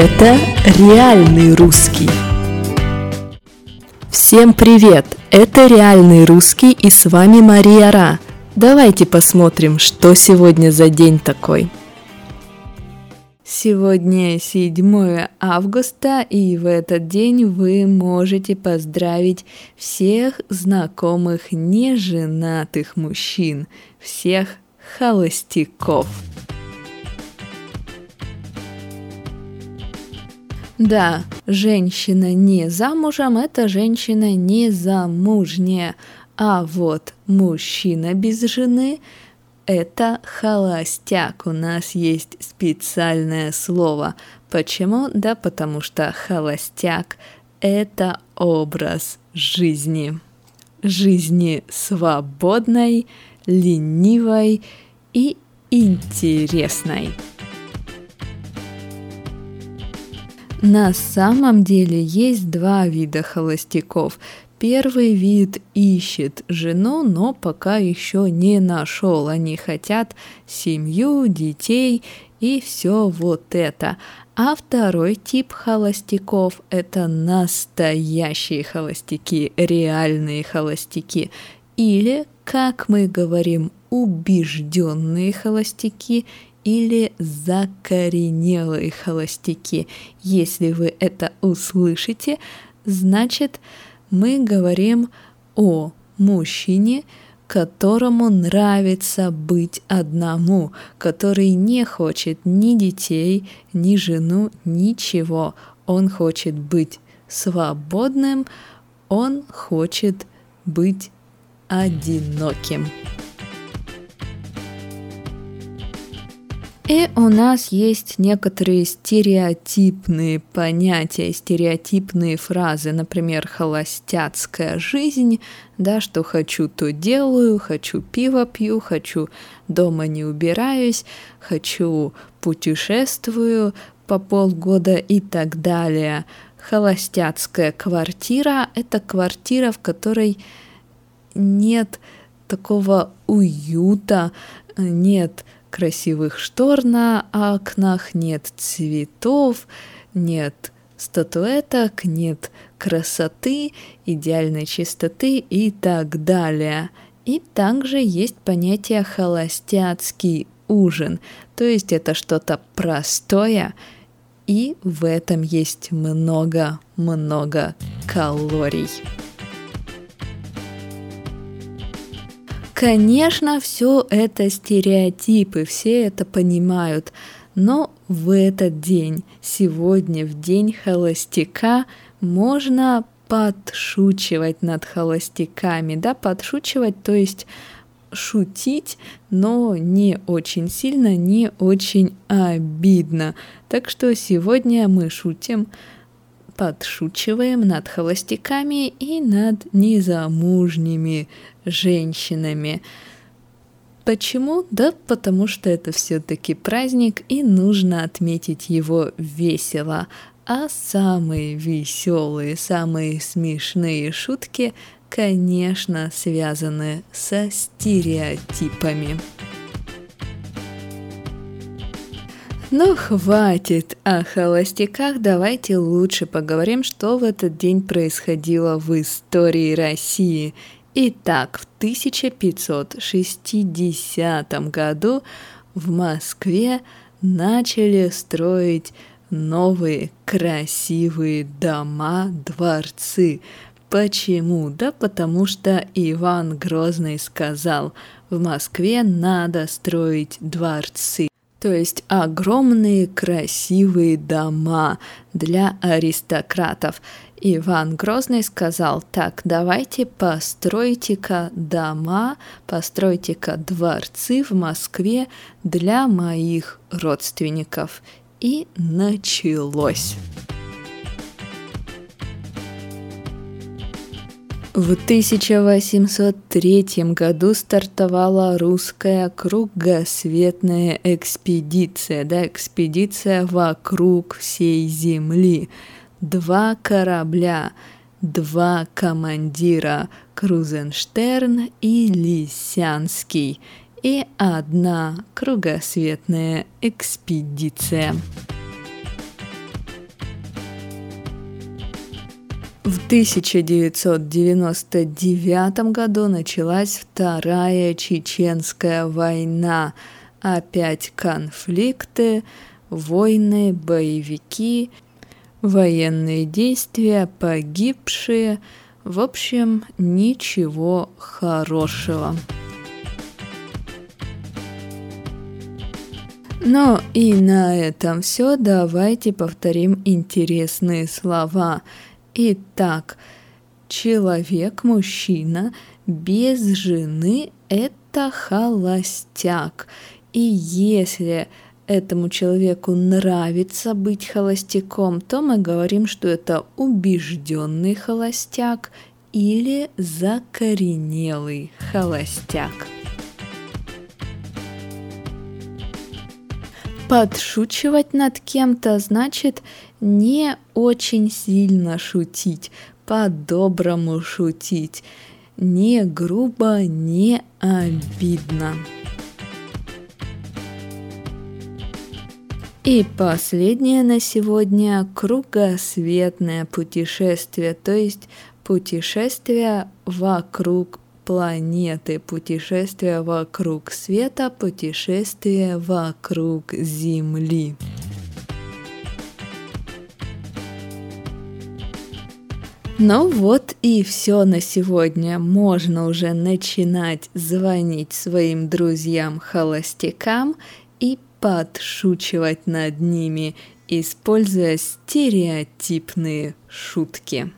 Это реальный русский. Всем привет! Это реальный русский и с вами Мария Ра. Давайте посмотрим, что сегодня за день такой. Сегодня 7 августа, и в этот день вы можете поздравить всех знакомых неженатых мужчин, всех холостяков. Да, женщина не замужем – это женщина не замужняя, а вот мужчина без жены – это холостяк. У нас есть специальное слово. Почему? Да потому что холостяк – это образ жизни. Жизни свободной, ленивой и интересной. На самом деле есть два вида холостяков. Первый вид ищет жену, но пока еще не нашел. Они хотят семью, детей и все вот это. А второй тип холостяков – это настоящие холостяки, реальные холостяки. Или, как мы говорим, убежденные холостяки или закоренелые холостяки. Если вы это услышите, значит мы говорим о мужчине, которому нравится быть одному, который не хочет ни детей, ни жену, ничего. Он хочет быть свободным, он хочет быть одиноким. И у нас есть некоторые стереотипные понятия, стереотипные фразы, например, холостяцкая жизнь, да, что хочу, то делаю, хочу пиво пью, хочу дома не убираюсь, хочу путешествую по полгода и так далее. Холостяцкая квартира – это квартира, в которой нет такого уюта, нет красивых штор на окнах, нет цветов, нет статуэток, нет красоты, идеальной чистоты и так далее. И также есть понятие холостяцкий ужин, то есть это что-то простое, и в этом есть много-много калорий. Конечно, все это стереотипы, все это понимают, но в этот день, сегодня, в день холостяка, можно подшучивать над холостяками, да, подшучивать, то есть шутить, но не очень сильно, не очень обидно. Так что сегодня мы шутим, подшучиваем над холостяками и над незамужними женщинами. Почему? Да потому что это все-таки праздник и нужно отметить его весело. А самые веселые, самые смешные шутки, конечно, связаны со стереотипами. Ну хватит о холостяках, давайте лучше поговорим, что в этот день происходило в истории России – Итак, в 1560 году в Москве начали строить новые красивые дома, дворцы. Почему? Да потому что Иван Грозный сказал, в Москве надо строить дворцы. То есть огромные красивые дома для аристократов. Иван Грозный сказал, так, давайте постройте-ка дома, постройте-ка дворцы в Москве для моих родственников. И началось. В 1803 году стартовала русская кругосветная экспедиция, да, экспедиция вокруг всей Земли два корабля, два командира Крузенштерн и Лисянский и одна кругосветная экспедиция. 1999 году началась Вторая Чеченская война. Опять конфликты, войны, боевики, военные действия, погибшие. В общем, ничего хорошего. Ну и на этом все. Давайте повторим интересные слова. Итак, человек, мужчина без жены – это холостяк. И если этому человеку нравится быть холостяком, то мы говорим, что это убежденный холостяк или закоренелый холостяк. Подшучивать над кем-то значит не очень сильно шутить, по-доброму шутить, не грубо, не обидно. И последнее на сегодня – кругосветное путешествие, то есть путешествие вокруг планеты, путешествие вокруг света, путешествие вокруг Земли. Ну вот и все на сегодня. Можно уже начинать звонить своим друзьям-холостякам и подшучивать над ними, используя стереотипные шутки.